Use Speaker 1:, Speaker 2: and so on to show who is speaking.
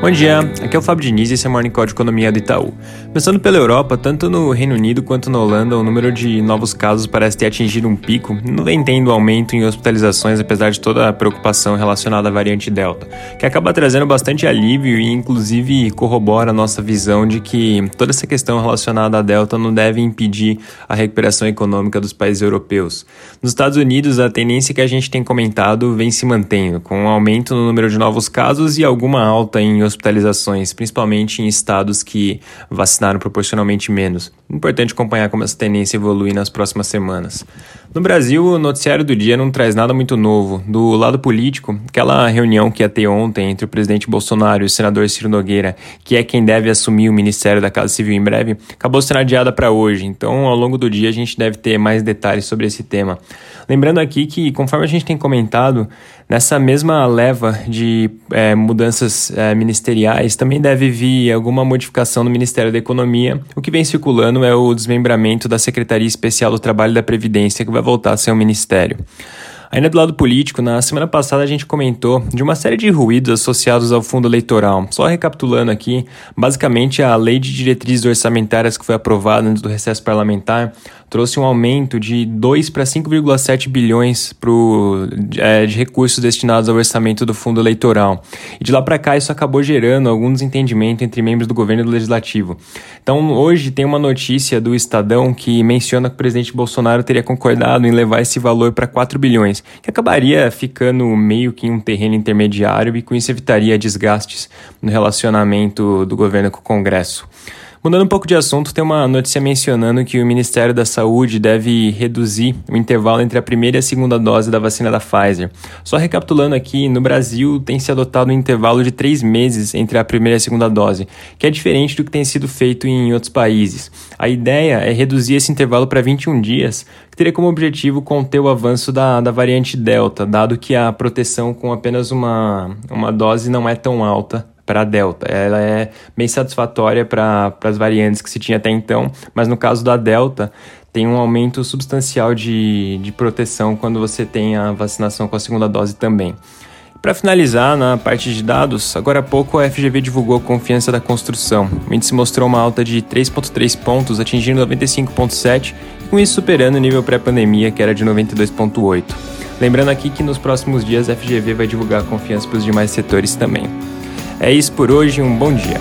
Speaker 1: Bom dia, aqui é o Fábio Diniz e esse é o Morning Call de Economia do Itaú. Começando pela Europa, tanto no Reino Unido quanto na Holanda, o número de novos casos parece ter atingido um pico, não vem tendo aumento em hospitalizações apesar de toda a preocupação relacionada à variante Delta, que acaba trazendo bastante alívio e inclusive corrobora a nossa visão de que toda essa questão relacionada à Delta não deve impedir a recuperação econômica dos países europeus. Nos Estados Unidos, a tendência que a gente tem comentado vem se mantendo, com um aumento no número de novos casos e alguma alta em hospitalizações, principalmente em estados que vacinaram proporcionalmente menos. Importante acompanhar como essa tendência evolui nas próximas semanas. No Brasil, o noticiário do dia não traz nada muito novo. Do lado político, aquela reunião que ia ter ontem entre o presidente Bolsonaro e o senador Ciro Nogueira, que é quem deve assumir o Ministério da Casa Civil em breve, acabou sendo adiada para hoje. Então, ao longo do dia, a gente deve ter mais detalhes sobre esse tema. Lembrando aqui que, conforme a gente tem comentado, nessa mesma leva de é, mudanças é, ministeriais, também deve vir alguma modificação no Ministério da Economia. O que vem circulando é o desmembramento da Secretaria Especial do Trabalho e da Previdência, que vai voltar a ser um ministério. Ainda do lado político, na semana passada a gente comentou de uma série de ruídos associados ao fundo eleitoral. Só recapitulando aqui, basicamente a lei de diretrizes orçamentárias que foi aprovada antes do recesso parlamentar trouxe um aumento de 2 para 5,7 bilhões pro, é, de recursos destinados ao orçamento do fundo eleitoral. E de lá para cá isso acabou gerando algum desentendimento entre membros do governo e do legislativo. Então hoje tem uma notícia do Estadão que menciona que o presidente Bolsonaro teria concordado em levar esse valor para 4 bilhões, que acabaria ficando meio que em um terreno intermediário e com isso evitaria desgastes no relacionamento do governo com o Congresso. Mudando um pouco de assunto, tem uma notícia mencionando que o Ministério da Saúde deve reduzir o intervalo entre a primeira e a segunda dose da vacina da Pfizer. Só recapitulando aqui, no Brasil tem se adotado um intervalo de três meses entre a primeira e a segunda dose, que é diferente do que tem sido feito em outros países. A ideia é reduzir esse intervalo para 21 dias, que teria como objetivo conter o avanço da, da variante Delta, dado que a proteção com apenas uma, uma dose não é tão alta para a Delta. Ela é bem satisfatória para as variantes que se tinha até então, mas no caso da Delta, tem um aumento substancial de, de proteção quando você tem a vacinação com a segunda dose também. Para finalizar, na parte de dados, agora há pouco a FGV divulgou a confiança da construção. O índice mostrou uma alta de 3,3 pontos, atingindo 95,7 e com isso superando o nível pré-pandemia, que era de 92,8. Lembrando aqui que nos próximos dias a FGV vai divulgar a confiança para os demais setores também. É isso por hoje, um bom dia.